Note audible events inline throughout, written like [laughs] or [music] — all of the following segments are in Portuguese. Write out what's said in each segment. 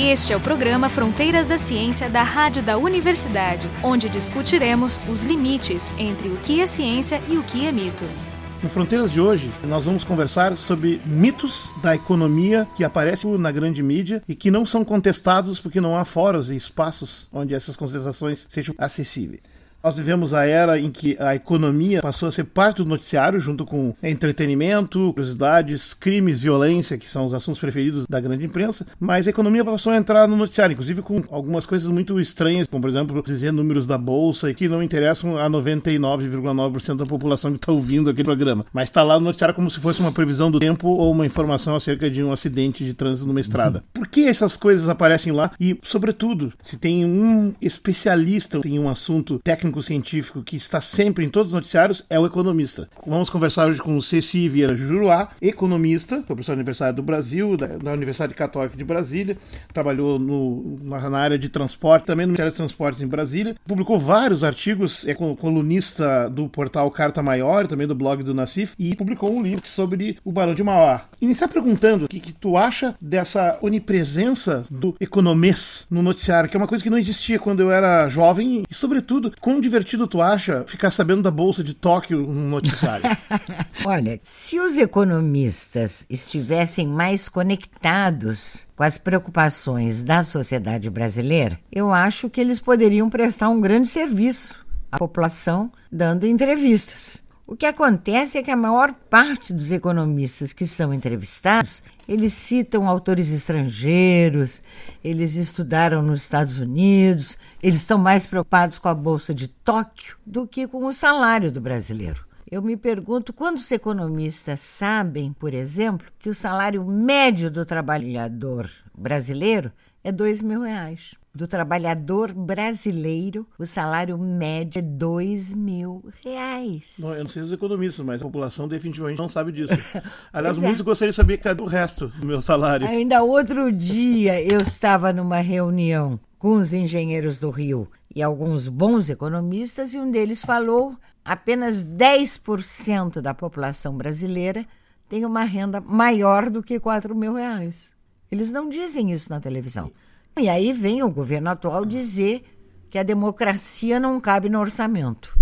Este é o programa Fronteiras da Ciência da Rádio da Universidade, onde discutiremos os limites entre o que é ciência e o que é mito. No Fronteiras de hoje, nós vamos conversar sobre mitos da economia que aparecem na grande mídia e que não são contestados porque não há fóruns e espaços onde essas contestações sejam acessíveis. Nós vivemos a era em que a economia passou a ser parte do noticiário, junto com entretenimento, curiosidades, crimes, violência, que são os assuntos preferidos da grande imprensa, mas a economia passou a entrar no noticiário, inclusive com algumas coisas muito estranhas, como por exemplo dizer números da bolsa que não interessam a 99,9% da população que está ouvindo aquele programa, mas está lá no noticiário como se fosse uma previsão do tempo ou uma informação acerca de um acidente de trânsito numa estrada. Uhum. Por que essas coisas aparecem lá? E, sobretudo, se tem um especialista em um assunto técnico técnico-científico que está sempre em todos os noticiários é o economista. Vamos conversar hoje com o Ceci Vieira Juruá, economista, professor da Universidade do Brasil, da, da Universidade Católica de Brasília, trabalhou no, na, na, área de transporte, também no Ministério dos Transportes em Brasília, publicou vários artigos, é colunista do portal Carta Maior, também do blog do Nacif, e publicou um livro sobre o Barão de Mauá. Iniciar perguntando o que, que tu acha dessa onipresença do economês no noticiário, que é uma coisa que não existia quando eu era jovem, e sobretudo com quão divertido tu acha ficar sabendo da Bolsa de Tóquio no noticiário? [laughs] Olha, se os economistas estivessem mais conectados com as preocupações da sociedade brasileira, eu acho que eles poderiam prestar um grande serviço à população dando entrevistas. O que acontece é que a maior parte dos economistas que são entrevistados, eles citam autores estrangeiros, eles estudaram nos Estados Unidos, eles estão mais preocupados com a bolsa de Tóquio do que com o salário do brasileiro. Eu me pergunto quantos economistas sabem, por exemplo, que o salário médio do trabalhador brasileiro é dois mil reais do trabalhador brasileiro, o salário médio é dois mil reais. Não, eu não sei os economistas, mas a população definitivamente não sabe disso. [laughs] Aliás, é. muitos gostariam de saber cadê o resto do meu salário. Ainda outro dia eu estava numa reunião com os engenheiros do Rio e alguns bons economistas, e um deles falou apenas 10% da população brasileira tem uma renda maior do que 4 mil reais. Eles não dizem isso na televisão. E aí vem o governo atual dizer que a democracia não cabe no orçamento.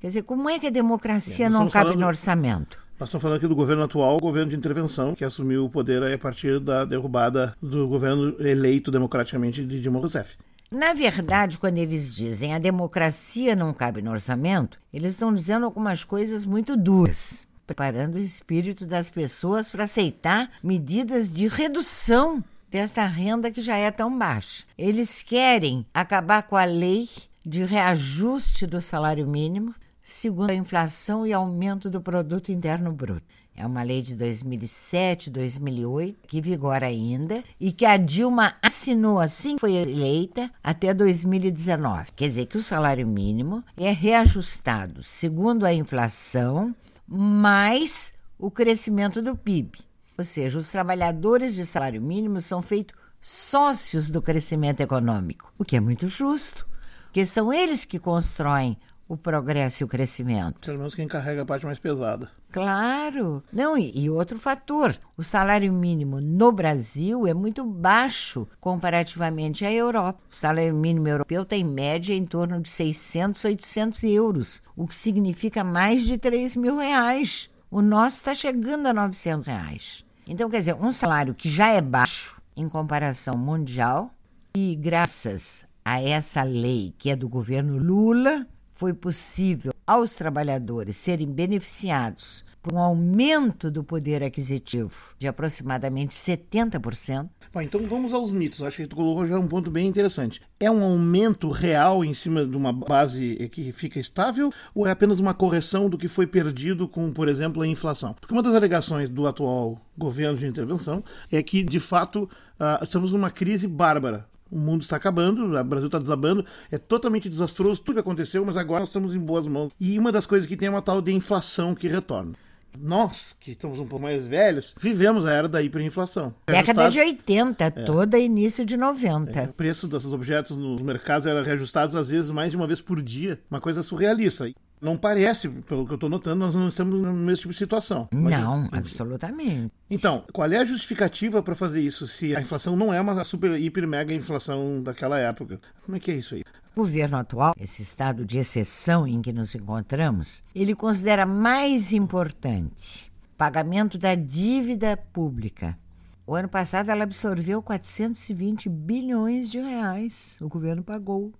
Quer dizer, como é que a democracia é, não cabe falando, no orçamento? Nós estamos falando aqui do governo atual, o governo de intervenção, que assumiu o poder a partir da derrubada do governo eleito democraticamente de Dilma Rousseff. Na verdade, quando eles dizem a democracia não cabe no orçamento, eles estão dizendo algumas coisas muito duras, preparando o espírito das pessoas para aceitar medidas de redução desta renda que já é tão baixa. Eles querem acabar com a lei de reajuste do salário mínimo, segundo a inflação e aumento do produto interno bruto. É uma lei de 2007, 2008, que vigora ainda e que a Dilma assinou assim que foi eleita até 2019. Quer dizer que o salário mínimo é reajustado segundo a inflação mais o crescimento do PIB. Ou seja, os trabalhadores de salário mínimo são feitos sócios do crescimento econômico, o que é muito justo, porque são eles que constroem o progresso e o crescimento. Pelo menos quem carrega a parte mais pesada. Claro. Não, e, e, outro fator: o salário mínimo no Brasil é muito baixo comparativamente à Europa. O salário mínimo europeu tem média em torno de 600, 800 euros, o que significa mais de 3 mil reais. O nosso está chegando a 900 reais. Então, quer dizer, um salário que já é baixo em comparação mundial, e graças a essa lei que é do governo Lula, foi possível aos trabalhadores serem beneficiados por um aumento do poder aquisitivo de aproximadamente 70%. Bom, então vamos aos mitos. Acho que tu colocou já um ponto bem interessante. É um aumento real em cima de uma base que fica estável ou é apenas uma correção do que foi perdido com, por exemplo, a inflação? Porque uma das alegações do atual governo de intervenção é que, de fato, uh, estamos numa crise bárbara. O mundo está acabando, o Brasil está desabando, é totalmente desastroso tudo que aconteceu, mas agora nós estamos em boas mãos. E uma das coisas que tem é uma tal de inflação que retorna nós, que estamos um pouco mais velhos, vivemos a era da hiperinflação. Década de 80, é. toda início de 90. É, o preço desses objetos nos mercados era reajustado às vezes mais de uma vez por dia, uma coisa surrealista. Não parece, pelo que eu estou notando, nós não estamos no mesmo tipo de situação. Não, absolutamente. Então, qual é a justificativa para fazer isso se a inflação não é uma super, hiper, mega inflação daquela época? Como é que é isso aí? O governo atual, esse estado de exceção em que nos encontramos, ele considera mais importante pagamento da dívida pública. O ano passado ela absorveu 420 bilhões de reais. O governo pagou.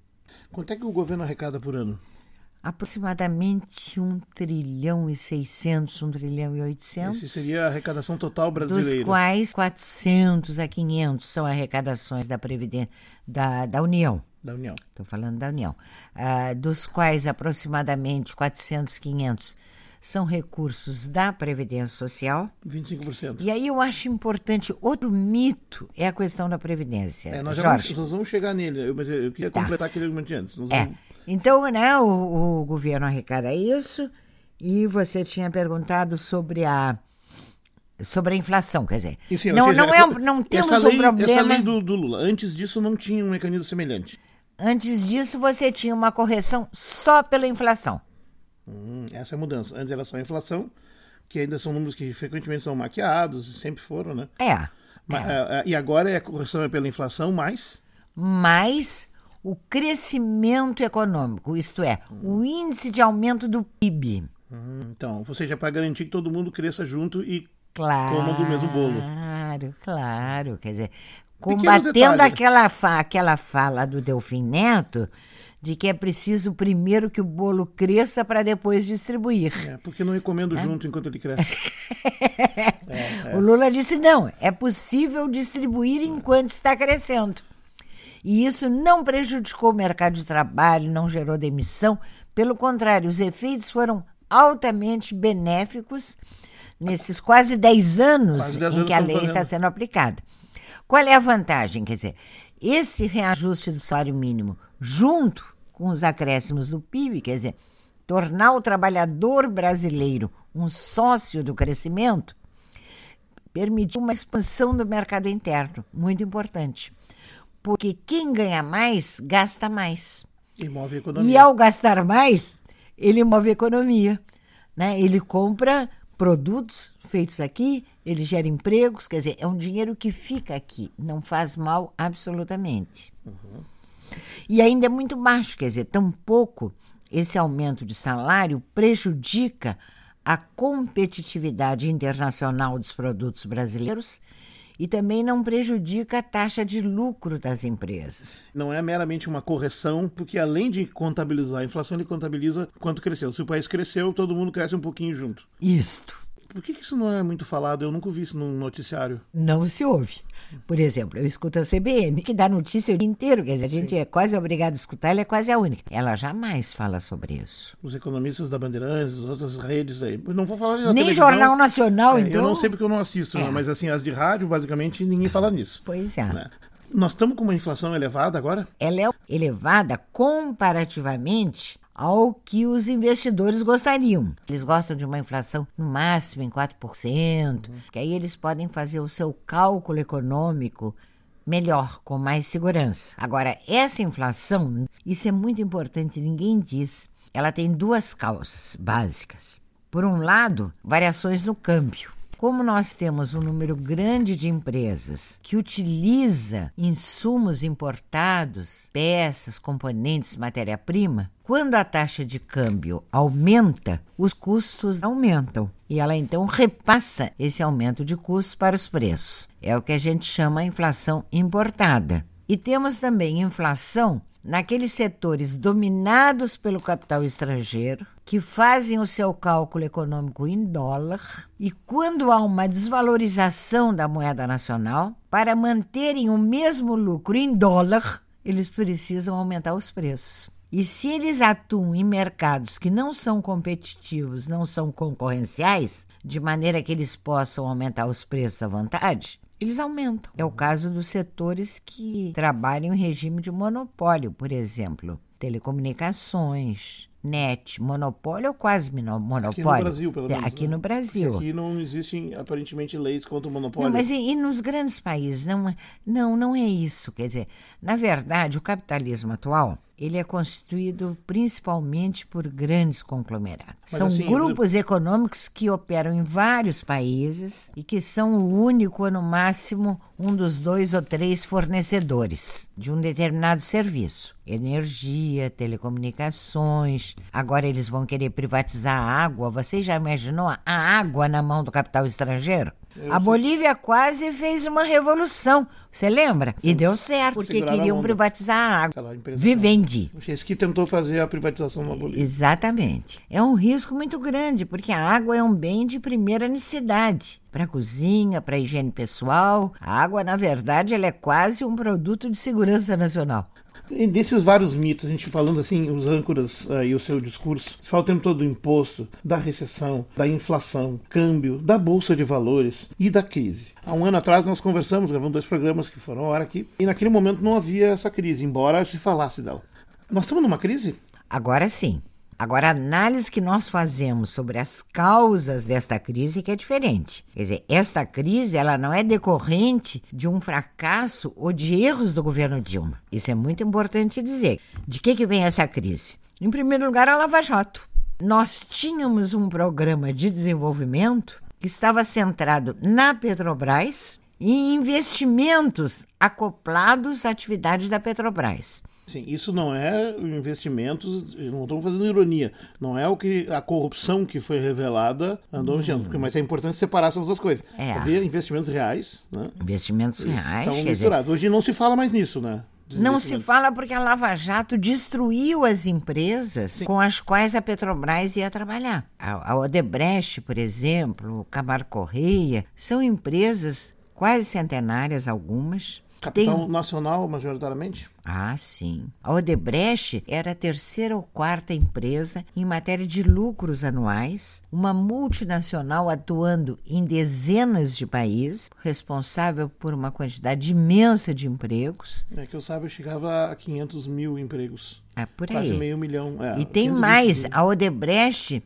Quanto é que o governo arrecada por ano? Aproximadamente 1 trilhão e 600, 1 trilhão e 800. Esse seria a arrecadação total brasileira. Dos quais 400 a 500 são arrecadações da Previdência da, da União. Da União. Estou falando da União. Uh, dos quais aproximadamente 400, 500 são recursos da Previdência Social. 25%. E aí eu acho importante, outro mito é a questão da Previdência. É, nós, Jorge. Vamos, nós vamos chegar nele, mas eu queria tá. completar aquele argumento antes. Nós é. Vamos... Então, né, o, o governo arrecada isso e você tinha perguntado sobre a sobre a inflação, quer dizer, Sim, não, seja, não, é, não temos lei, um problema... Essa lei do, do, Lula, antes disso não tinha um mecanismo semelhante. Antes disso você tinha uma correção só pela inflação. Hum, essa é a mudança. Antes era só a inflação, que ainda são números que frequentemente são maquiados, sempre foram, né? É. Mas, é. E agora é a correção é pela inflação mais... Mais o crescimento econômico, isto é, o índice de aumento do PIB. Hum, então, ou seja, para garantir que todo mundo cresça junto e claro, coma do mesmo bolo. Claro, claro. Quer dizer, combatendo aquela, fa aquela fala do Delfim Neto de que é preciso primeiro que o bolo cresça para depois distribuir. É, porque não ir comendo é? junto enquanto ele cresce. [laughs] é, o Lula disse não, é possível distribuir enquanto está crescendo. E isso não prejudicou o mercado de trabalho, não gerou demissão, pelo contrário, os efeitos foram altamente benéficos nesses quase 10 anos quase 10 em que a lei está sendo aplicada. Qual é a vantagem? Quer dizer, esse reajuste do salário mínimo, junto com os acréscimos do PIB, quer dizer, tornar o trabalhador brasileiro um sócio do crescimento, permitiu uma expansão do mercado interno, muito importante. Porque quem ganha mais, gasta mais. E move a economia. E ao gastar mais, ele move a economia. Né? Ele compra produtos feitos aqui, ele gera empregos, quer dizer, é um dinheiro que fica aqui, não faz mal absolutamente. Uhum. E ainda é muito baixo, quer dizer, tão pouco esse aumento de salário prejudica a competitividade internacional dos produtos brasileiros e também não prejudica a taxa de lucro das empresas. Não é meramente uma correção, porque além de contabilizar a inflação, ele contabiliza quanto cresceu. Se o país cresceu, todo mundo cresce um pouquinho junto. Isto. Por que isso não é muito falado? Eu nunca ouvi isso num noticiário. Não se ouve. Por exemplo, eu escuto a CBN, que dá notícia o dia inteiro, quer dizer, a gente Sim. é quase obrigado a escutar, ela é quase a única. Ela jamais fala sobre isso. Os economistas da Bandeirantes, outras redes aí. Não vou falar Nem televisão. Jornal Nacional, é, então. Eu não sei porque eu não assisto, é. mas assim, as de rádio, basicamente, ninguém fala nisso. Pois é. Né? Nós estamos com uma inflação elevada agora? Ela é elevada comparativamente ao que os investidores gostariam. Eles gostam de uma inflação no máximo em 4%, uhum. que aí eles podem fazer o seu cálculo econômico melhor, com mais segurança. Agora, essa inflação, isso é muito importante, ninguém diz. Ela tem duas causas básicas. Por um lado, variações no câmbio. Como nós temos um número grande de empresas que utiliza insumos importados, peças, componentes, matéria-prima, quando a taxa de câmbio aumenta, os custos aumentam e ela então repassa esse aumento de custos para os preços. É o que a gente chama inflação importada. E temos também inflação naqueles setores dominados pelo capital estrangeiro, que fazem o seu cálculo econômico em dólar, e quando há uma desvalorização da moeda nacional, para manterem o mesmo lucro em dólar, eles precisam aumentar os preços. E se eles atuam em mercados que não são competitivos, não são concorrenciais, de maneira que eles possam aumentar os preços à vontade, eles aumentam. É o caso dos setores que trabalham em regime de monopólio, por exemplo, telecomunicações, net, monopólio ou quase monopólio. Aqui no Brasil, pelo menos. Aqui né? no Brasil. Aqui não existem, aparentemente, leis contra o monopólio. Não, mas e, e, nos grandes países? Não, não, não é isso. Quer dizer, na verdade, o capitalismo atual ele é constituído principalmente por grandes conglomerados. Mas são assim, grupos econômicos que operam em vários países e que são o único ou no máximo um dos dois ou três fornecedores de um determinado serviço. Energia, telecomunicações. Agora eles vão querer privatizar a água. Você já imaginou a água na mão do capital estrangeiro? Eu a Bolívia quase fez uma revolução, você lembra? E deu certo, porque queriam privatizar a água. Vivendi. Esse que tentou fazer a privatização na Bolívia. Exatamente. É um risco muito grande, porque a água é um bem de primeira necessidade. Para a cozinha, para a higiene pessoal. A água, na verdade, ela é quase um produto de segurança nacional. E desses vários mitos, a gente falando assim, os âncoras uh, e o seu discurso, fala o tempo todo do imposto, da recessão, da inflação, câmbio, da bolsa de valores e da crise. Há um ano atrás nós conversamos, gravando dois programas que foram a hora aqui, e naquele momento não havia essa crise, embora se falasse dela. Nós estamos numa crise? Agora sim. Agora, a análise que nós fazemos sobre as causas desta crise que é diferente. Quer dizer, esta crise ela não é decorrente de um fracasso ou de erros do governo Dilma. Isso é muito importante dizer. De que, que vem essa crise? Em primeiro lugar, a Lava Jato. Nós tínhamos um programa de desenvolvimento que estava centrado na Petrobras e em investimentos acoplados à atividade da Petrobras. Sim, isso não é investimentos, não estamos fazendo ironia, não é o que a corrupção que foi revelada andou hum. porque, mas é importante separar essas duas coisas. É. Havia investimentos reais, né? Investimentos reais. Estão misturados. Dizer... Hoje não se fala mais nisso, né? Não se fala porque a Lava Jato destruiu as empresas Sim. com as quais a Petrobras ia trabalhar. A, Odebrecht, por exemplo, o Camargo Correia, são empresas quase centenárias algumas, Capital Tem... nacional, majoritariamente? Ah, sim. A Odebrecht era a terceira ou quarta empresa em matéria de lucros anuais, uma multinacional atuando em dezenas de países, responsável por uma quantidade imensa de empregos. É que eu saiba, chegava a 500 mil empregos. Ah, por aí. Quase meio milhão. É, e tem mais, mil. a Odebrecht,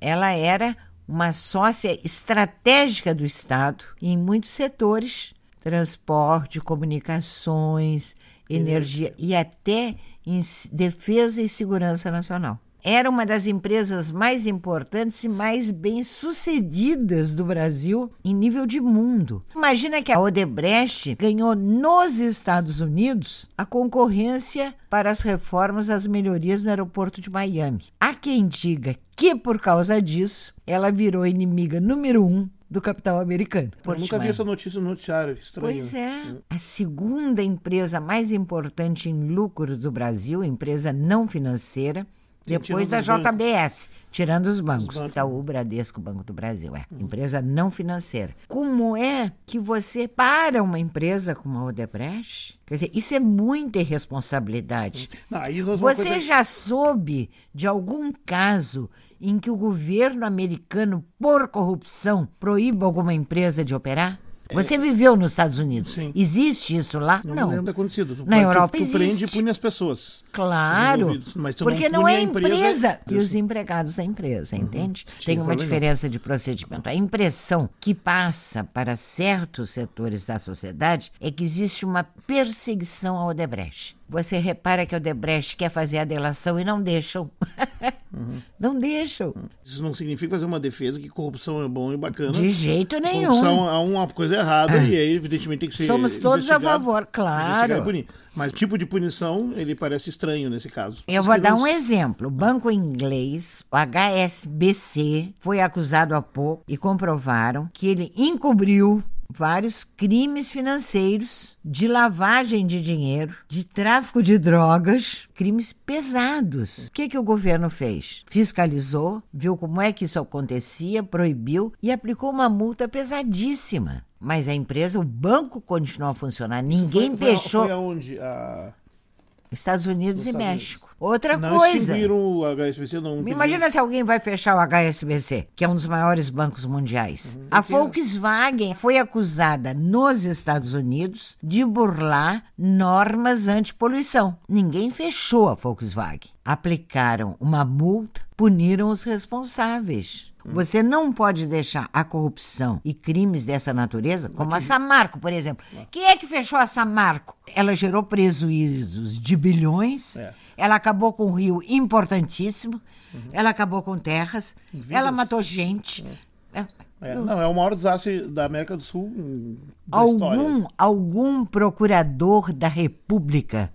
ela era uma sócia estratégica do Estado em muitos setores transporte, comunicações, energia e até em defesa e segurança nacional. Era uma das empresas mais importantes e mais bem-sucedidas do Brasil em nível de mundo. Imagina que a Odebrecht ganhou nos Estados Unidos a concorrência para as reformas das melhorias no aeroporto de Miami. Há quem diga que, por causa disso, ela virou inimiga número um do capital americano. Eu nunca vi essa notícia no noticiário, estranho. Pois é. A segunda empresa mais importante em lucros do Brasil, empresa não financeira, depois da JBS, bancos. tirando os bancos. Os bancos. Itaú, Bradesco, Banco do Brasil, é. Uhum. Empresa não financeira. Como é que você para uma empresa como a Odebrecht? Quer dizer, isso é muita irresponsabilidade. Não, você coisa... já soube de algum caso em que o governo americano, por corrupção, proíba alguma empresa de operar? Você viveu nos Estados Unidos. Sim. Existe isso lá? Não, não. lembro de acontecido. Tu, Na tu, Europa tu, tu prende e pune as pessoas. Claro. Mas porque não, não é a empresa, empresa e os empregados da empresa, uhum. entende? Sim, Tem uma diferença de procedimento. A impressão que passa para certos setores da sociedade é que existe uma perseguição ao Odebrecht. Você repara que o Odebrecht quer fazer a delação e não deixam. [laughs] Uhum. Não deixam. Isso não significa fazer uma defesa que corrupção é bom e bacana. De jeito nenhum. Corrupção há uma coisa errada ah. e aí, evidentemente, tem que ser. Somos todos a favor, claro. Mas tipo de punição, ele parece estranho nesse caso. Eu vou dar um exemplo. O banco inglês, o HSBC, foi acusado há pouco e comprovaram que ele encobriu vários crimes financeiros, de lavagem de dinheiro, de tráfico de drogas, crimes pesados. O que, que o governo fez? Fiscalizou, viu como é que isso acontecia, proibiu e aplicou uma multa pesadíssima. Mas a empresa, o banco continuou a funcionar, ninguém foi, deixou. Foi aonde? A... Estados Unidos Nos e Estados México. Outra não coisa. o HSBC, não. Imagina se alguém vai fechar o HSBC, que é um dos maiores bancos mundiais. Uhum. A Volkswagen foi acusada nos Estados Unidos de burlar normas antipoluição. Ninguém fechou a Volkswagen. Aplicaram uma multa, puniram os responsáveis. Você não pode deixar a corrupção e crimes dessa natureza, como a Samarco, por exemplo. Quem é que fechou a Samarco? Ela gerou prejuízos de bilhões, É. ela acabou com um rio importantíssimo, ela acabou com terras, Vidas. ela matou gente. É, É, não, é o maior desastre da América do Sul hum, da história. Algum, algum procurador da República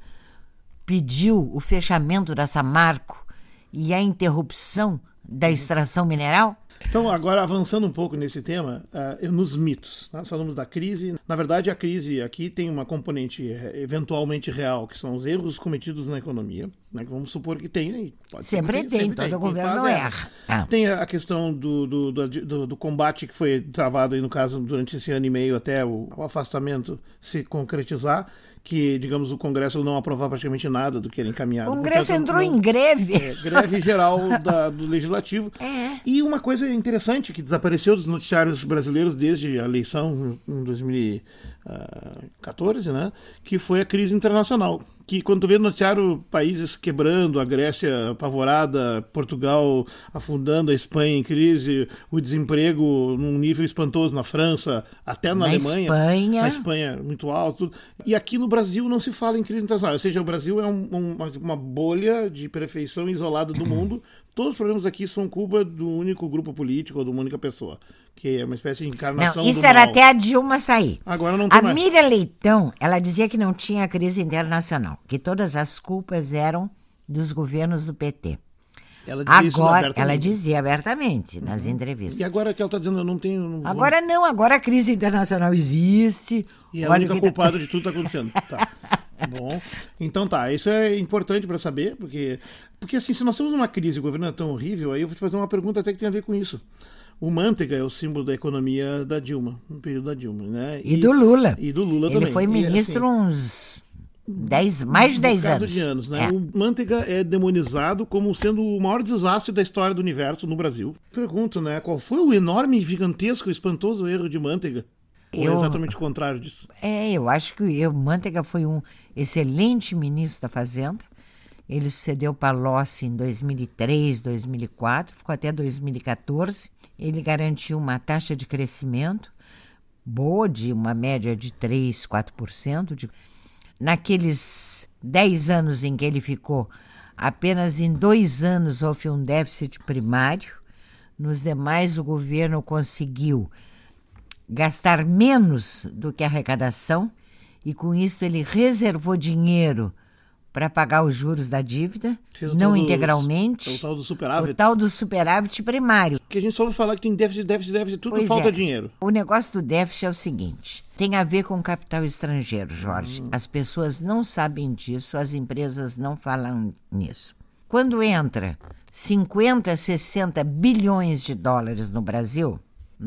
pediu o fechamento da Samarco e a interrupção da extração mineral? Então, agora avançando um pouco nesse tema, uh, nos mitos. Nós falamos da crise. Na verdade, a crise aqui tem uma componente eh, eventualmente real, que são os erros cometidos na economia. Né? Vamos supor que tem. né? Sempre tem, todo Quem governo faz, erra. Ah. Tem a questão do, do, do, do- do combate que foi travado, aí, no caso, durante esse ano e meio até o, o afastamento se concretizar, que, digamos, o Congresso não aprovar praticamente nada do que era encaminhado. O Congresso Portanto, entrou não- em greve. é, greve geral da- do [laughs] Legislativo. É. E uma coisa interessante que desapareceu dos noticiários brasileiros desde a eleição em 2014, né? Que foi a crise internacional. Que quando tu vê no noticiário países quebrando, a Grécia apavorada, Portugal afundando, a Espanha em crise, o desemprego num nível espantoso na França, até na, Na Alemanha. Espanha. Na Espanha, muito alto. E aqui no Brasil não se fala em crise internacional. Ou seja, o Brasil é um- um- uma bolha de perfeição isolada do mundo. Todos os problemas aqui são culpa do único grupo político ou de uma única pessoa. Que é uma espécie de encarnação Não, isso era mal. até a Dilma sair. Agora não tem A mais. Miriam Leitão, ela dizia que não tinha crise internacional, que todas as culpas eram dos governos do PT. Ela dizia Agora, abertamente. ela dizia abertamente nas entrevistas. E agora que ela está dizendo, eu não tenho. Não Agora não, agora a crise internacional existe. E é a única tá- culpada de tudo que está acontecendo. [laughs] Tá. Bom, então tá, isso é importante para saber, porque, porque assim, se nós temos uma crise e o governo é tão horrível, aí eu vou te fazer uma pergunta até que tem a ver com isso. O Manteiga é o símbolo da economia da Dilma, no período da Dilma, né? E do Lula. E do Lula Ele também. foi E, ministro assim, uns dez, mais de 10 bocado anos. de anos, né? É. O Manteiga é demonizado como sendo o maior desastre da história do universo no Brasil. Pergunto, né? Qual foi o enorme, gigantesco, espantoso erro de Manteiga? Ou é Eu- exatamente o contrário disso? É, eu acho que o Manteiga foi um excelente ministro da Fazenda. Ele sucedeu Palocci em 2003, 2004, ficou até 2014. Ele garantiu uma taxa de crescimento boa, de uma média de 3, 4%. De... Naqueles 10 anos em que ele ficou, apenas em dois anos houve um déficit primário. Nos demais, o governo conseguiu gastar menos do que a arrecadação e com isso ele reservou dinheiro para pagar os juros da dívida, o não tal do- integralmente. o tal do superávit. O tal do superávit primário. Porque a gente só ouve falar que tem déficit, déficit, déficit, tudo Pois falta é. dinheiro. O negócio do déficit é o seguinte: tem a ver com capital estrangeiro, Jorge. Hum. As pessoas não sabem disso, as empresas não falam nisso. Quando entra 50, 60 bilhões de dólares no Brasil,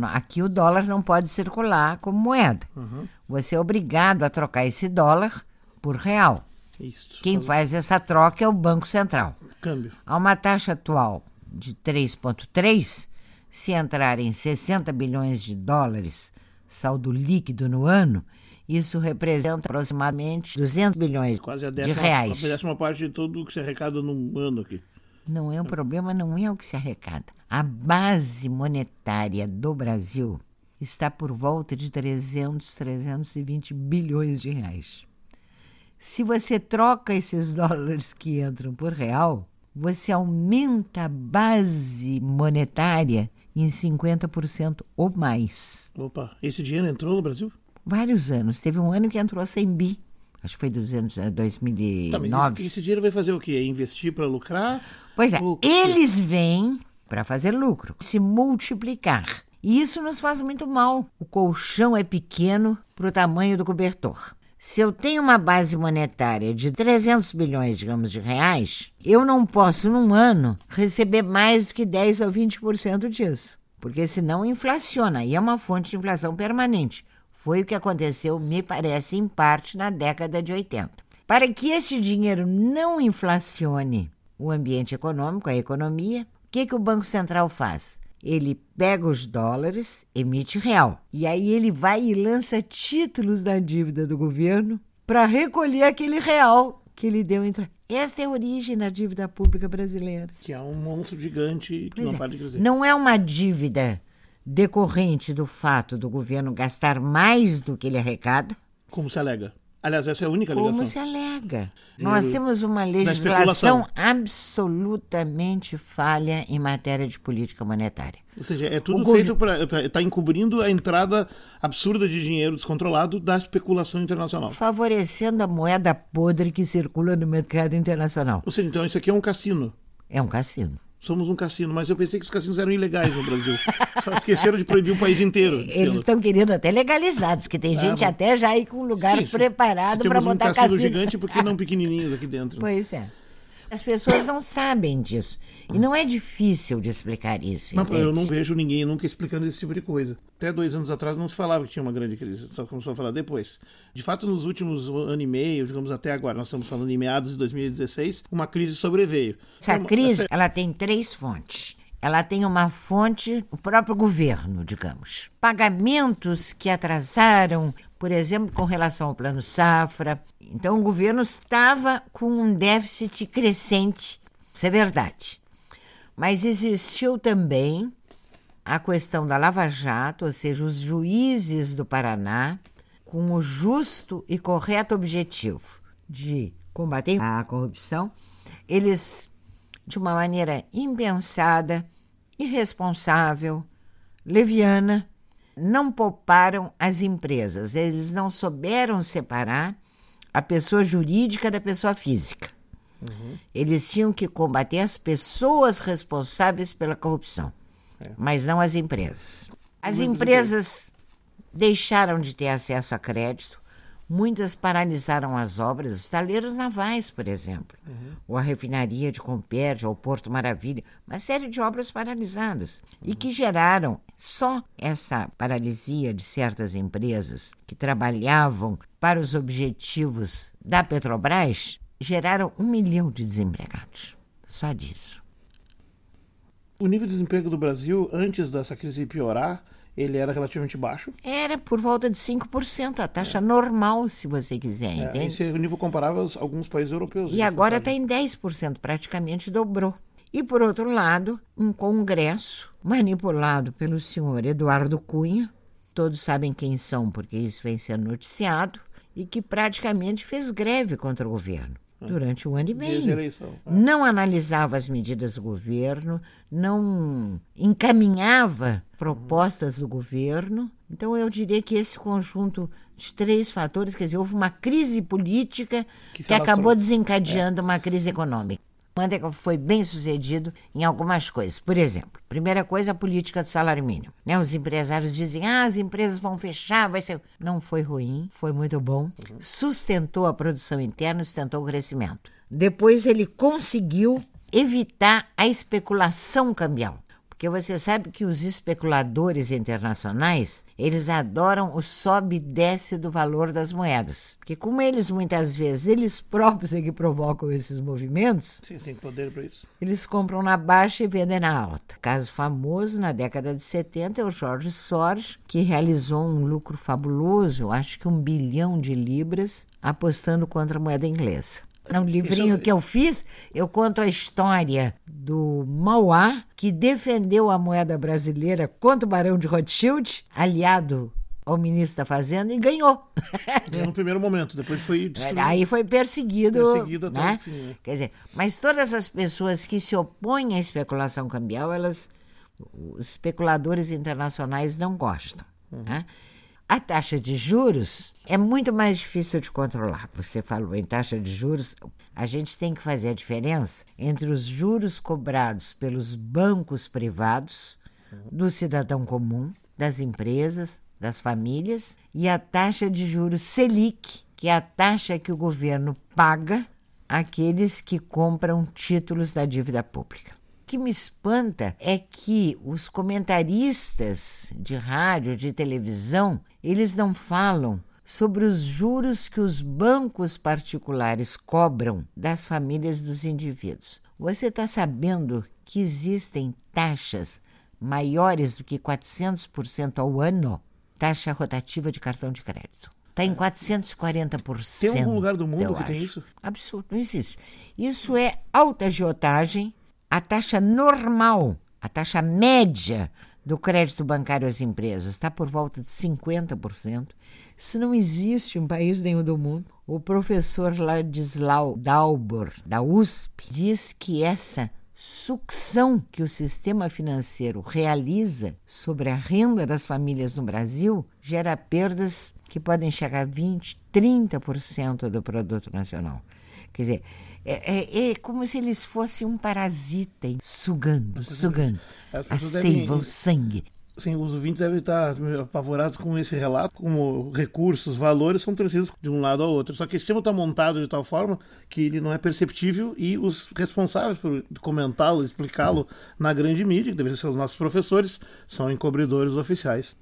aqui o dólar não pode circular como moeda. Uhum. Você é obrigado a trocar esse dólar por real. Isso. Quem faz essa troca é o Banco Central. Câmbio. A uma taxa atual de 3,3, se entrarem 60 bilhões de dólares, saldo líquido no ano, isso representa aproximadamente 200 bilhões Quase a de décima, reais. a décima parte de tudo que se arrecada num ano aqui. Não é um problema, não é o que se arrecada. A base monetária do Brasil está por volta de 300, 320 bilhões de reais. Se você troca esses [laughs] dólares que entram por real, você aumenta a base monetária em 50% ou mais. Opa, esse dinheiro entrou no Brasil? Vários anos. Teve um ano que entrou 100 bi. Acho que foi 200, eh, 2009. Tá, esse, esse dinheiro vai fazer o quê? É investir para lucrar? Pois é, O quê? eles vêm para fazer lucro, se multiplicar. E isso nos faz muito mal. O colchão é pequeno para o tamanho do cobertor. Se eu tenho uma base monetária de 300 bilhões, digamos, de reais, eu não posso, num ano, receber mais do que 10 ou 20% disso. Porque senão inflaciona e é uma fonte de inflação permanente. Foi o que aconteceu, me parece, em parte na década de 80. Para que esse dinheiro não inflacione o ambiente econômico, a economia, o que, que o Banco Central faz? Ele pega os dólares, emite real. E aí ele vai e lança títulos da dívida do governo para recolher aquele real que ele deu em. Esta é a origem da dívida pública brasileira. Que é um monstro gigante que não é. para de crescer. Não é uma dívida decorrente do fato do governo gastar mais do que ele arrecada. Como se alega. Aliás, essa é a única ligação. Como se alega. Nós temos uma legislação absolutamente falha em matéria de política monetária. Ou seja, é tudo o feito para estar tá encobrindo a entrada absurda de dinheiro descontrolado da especulação internacional. Favorecendo a moeda podre que circula no mercado internacional. Ou seja, então isso aqui é um cassino. É um cassino somos um cassino, mas eu pensei que os cassinos eram ilegais no Brasil. Só esqueceram de proibir o país inteiro. Eles estão querendo até legalizados, que tem ah, gente mas... até já aí com um lugar sim, preparado para montar um cassino. cassino gigante, porque não pequenininhos aqui dentro? Pois é. As pessoas não sabem disso. E não é difícil de explicar isso. Eu não vejo ninguém nunca explicando esse tipo de coisa. Até dois anos atrás não se falava que tinha uma grande crise, só começou a falar depois. De fato, nos últimos ano e meio, digamos até agora, nós estamos falando em meados de 2016, uma crise sobreveio. Essa então, crise, essa... ela tem três fontes. Ela tem uma fonte, o próprio governo, digamos. Pagamentos que atrasaram, por exemplo, com relação ao Plano Safra, então, o governo estava com um déficit crescente, isso é verdade. Mas existiu também a questão da Lava Jato, ou seja, os juízes do Paraná, com o justo e correto objetivo de combater a corrupção, eles, de uma maneira impensada, irresponsável, leviana, não pouparam as empresas. Eles não souberam separar a pessoa jurídica da pessoa física. Uhum. Eles tinham que combater as pessoas responsáveis pela corrupção, é. mas não as empresas. As Muito empresas bem. deixaram de ter acesso a crédito, muitas paralisaram as obras, os taleiros navais, por exemplo, uhum. ou a refinaria de Compérdia, ou Porto Maravilha, uma série de obras paralisadas uhum. e que geraram só essa paralisia de certas empresas que trabalhavam para os objetivos da Petrobras geraram um milhão de desempregados. Só disso. O nível de desemprego do Brasil, antes dessa crise piorar, ele era relativamente baixo. Era por volta de 5%, a taxa é. normal, se você quiser, é, entende? Esse é o nível comparável a alguns países europeus. E agora está em 10%, praticamente dobrou. E, por outro lado, um congresso manipulado pelo senhor Eduardo Cunha, todos sabem quem são porque isso vem sendo noticiado, e que praticamente fez greve contra o governo durante um ano e meio. Eleição, é. Não analisava as medidas do governo, não encaminhava propostas do governo. Então, eu diria que esse conjunto de três fatores, quer dizer, houve uma crise política que, que acabou desencadeando é. uma crise econômica. Mandetta foi bem sucedido em algumas coisas. Por exemplo, primeira coisa, a política do salário mínimo. Né? Os empresários dizem, ah, as empresas vão fechar, vai ser. Não foi ruim, foi muito bom. Sustentou a produção interna, sustentou o crescimento. Depois ele conseguiu evitar a especulação cambial. Porque você sabe que os especuladores internacionais, eles adoram o sobe e desce do valor das moedas. Porque como eles muitas vezes, eles próprios é que provocam esses movimentos. Sim, tem poder para isso. Eles compram na baixa e vendem na alta. Caso famoso na década de 70 é o George Soros, que realizou um lucro fabuloso, eu acho que um bilhão de libras, apostando contra a moeda inglesa. No livrinho Isso... que eu fiz, eu conto a história do Mauá, que defendeu a moeda brasileira contra o Barão de Rothschild, aliado ao ministro da Fazenda, e ganhou. [laughs] Ganhou no primeiro momento, depois foi destruído. Aí foi perseguido. Perseguido até né? o fim. Né? Quer dizer, mas todas as pessoas que se opõem à especulação cambial, elas, os especuladores internacionais não gostam. Uhum. Né? A taxa de juros é muito mais difícil de controlar. Você falou em taxa de juros, a gente tem que fazer a diferença entre os juros cobrados pelos bancos privados, do cidadão comum, das empresas, das famílias, e a taxa de juros Selic, que é a taxa que o governo paga àqueles que compram títulos da dívida pública que me espanta é que os comentaristas de rádio, de televisão, eles não falam sobre os juros que os bancos particulares cobram das famílias dos indivíduos. Você está sabendo que existem taxas maiores do que 400% ao ano? Taxa rotativa de cartão de crédito. Está em 440%. Tem algum lugar do mundo que tem acho. isso? Absurdo, não existe. Isso é alta agiotagem. A taxa normal, a taxa média do crédito bancário às empresas está por volta de 50%. Isso não existe em país nenhum do mundo. O professor Ladislau Dalbor, da USP, diz que essa sucção que o sistema financeiro realiza sobre a renda das famílias no Brasil gera perdas que podem chegar a 20, 30% do produto nacional. Quer dizer, é, é, é, como se eles fossem um parasita sugando, sugando. A seiva, devem- o sangue. Sim, os ouvintes devem estar apavorados com esse relato, como recursos, valores são trazidos de um lado ao outro. Só que esse sistema está montado de tal forma que ele não é perceptível e os responsáveis por comentá-lo, explicá-lo na grande mídia, que deveriam ser os nossos professores, são encobridores oficiais.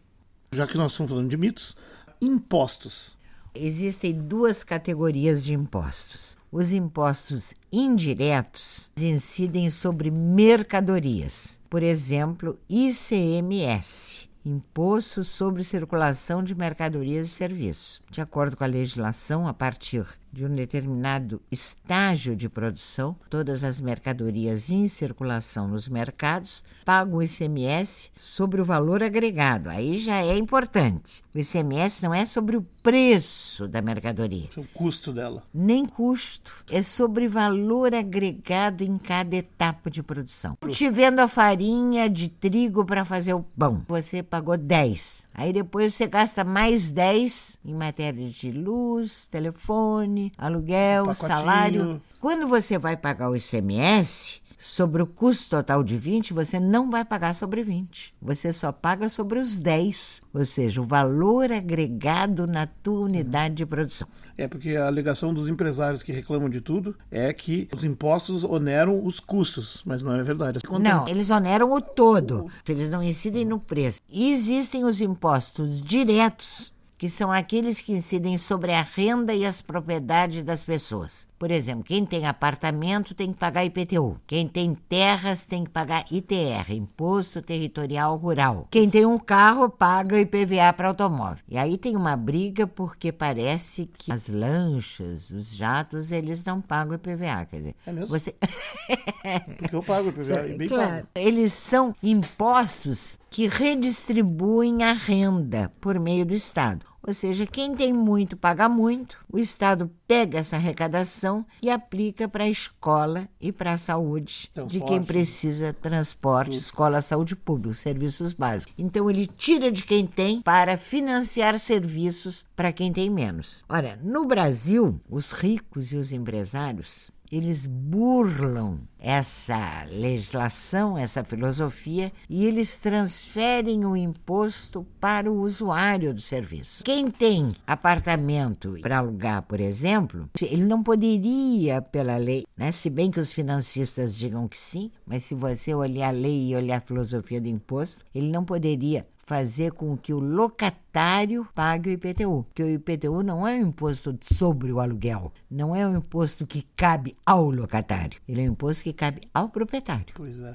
Já que nós estamos falando de mitos, impostos. Existem duas categorias de impostos. Os impostos indiretos incidem sobre mercadorias. Por exemplo, ICMS, Imposto sobre Circulação de Mercadorias e Serviços. De acordo com a legislação, a partir de um determinado estágio de produção, todas as mercadorias em circulação nos mercados pagam o ICMS sobre o valor agregado. Aí já é importante. O ICMS não é sobre o preço da mercadoria o custo dela. nem custo, é sobre valor agregado em cada etapa de produção. Te vendo a farinha de trigo para fazer o pão, você pagou 10. Aí depois você gasta mais 10 em matéria de luz, telefone, aluguel, Pacotinho. salário. Quando você vai pagar o ICMS, sobre o custo total de 20, você não vai pagar sobre 20. Você só paga sobre os 10, ou seja, o valor agregado na tua unidade de produção. É porque a alegação dos empresários que reclamam de tudo é que os impostos oneram os custos, mas não é verdade. Não, eles oneram o todo. Eles não incidem no preço. E existem os impostos diretos, que são aqueles que incidem sobre a renda e as propriedades das pessoas. Por exemplo, quem tem apartamento tem que pagar IPTU. Quem tem terras tem que pagar ITR, Imposto Territorial Rural. Quem tem um carro paga IPVA para automóvel. E aí tem uma briga porque parece que as lanchas, os jatos, eles não pagam IPVA. Quer dizer, É mesmo? você. [laughs] Porque eu pago IPVA e bem Claro. pago. Eles são impostos que redistribuem a renda por meio do Estado. Ou seja, quem tem muito paga muito, o Estado pega essa arrecadação e aplica para a escola e para a saúde de quem precisa transporte, escola, saúde pública, serviços básicos. Então ele tira de quem tem para financiar serviços para quem tem menos. Ora, no Brasil, os ricos e os empresários eles burlam essa legislação, essa filosofia, e eles transferem o imposto para o usuário do serviço. Quem tem apartamento para alugar, por exemplo, ele não poderia, pela lei, né? se bem que os financistas digam que sim, mas se você olhar a lei e olhar a filosofia do imposto, ele não poderia fazer com que o locatário pague o IPTU. Porque o IPTU não é um imposto sobre o aluguel, não é um imposto que cabe ao locatário. Ele é um imposto que cabe ao proprietário. Pois é.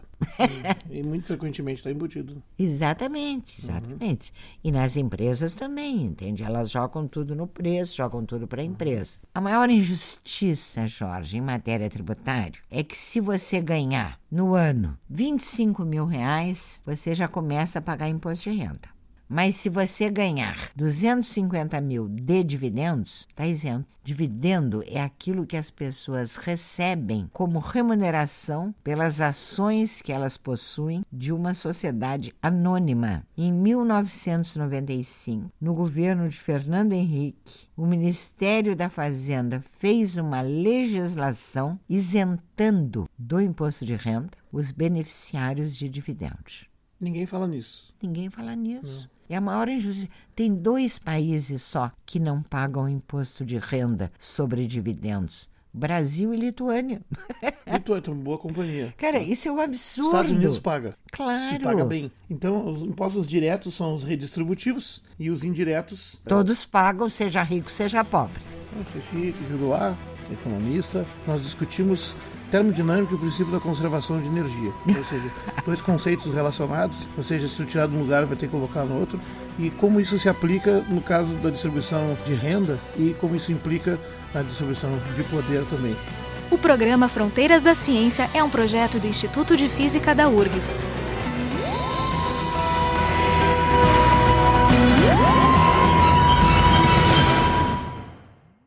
E, e muito frequentemente está embutido. Exatamente, exatamente. E nas empresas também, entende? Elas jogam tudo no preço, jogam tudo para a empresa. A maior injustiça, Jorge, em matéria tributária, é que se você ganhar no ano 25 mil reais, você já começa a pagar imposto de renda. Mas se você ganhar 250 mil de dividendos, está isento. Dividendo é aquilo que as pessoas recebem como remuneração pelas ações que elas possuem de uma sociedade anônima. Em 1995, no governo de Fernando Henrique, o Ministério da Fazenda fez uma legislação isentando do imposto de renda os beneficiários de dividendos. Ninguém fala nisso. Ninguém fala nisso. É a maior injustiça. Tem dois países só que não pagam imposto de renda sobre dividendos. Brasil e Lituânia. [laughs] Lituânia, boa companhia. Cara, isso é um absurdo. Estados Unidos paga. Claro. E paga bem. Então, os impostos diretos são os redistributivos e os indiretos. Todos pagam, seja rico, seja pobre. Então, Ceci Juruá, economista, nós discutimos termodinâmica e o princípio da conservação de energia. Ou seja, [laughs] dois conceitos relacionados, ou seja, se tu tirar de um lugar vai ter que colocar no outro, e como isso se aplica no caso da distribuição de renda e como isso implica na distribuição de poder também. O programa Fronteiras da Ciência é um projeto do Instituto de Física da URGS.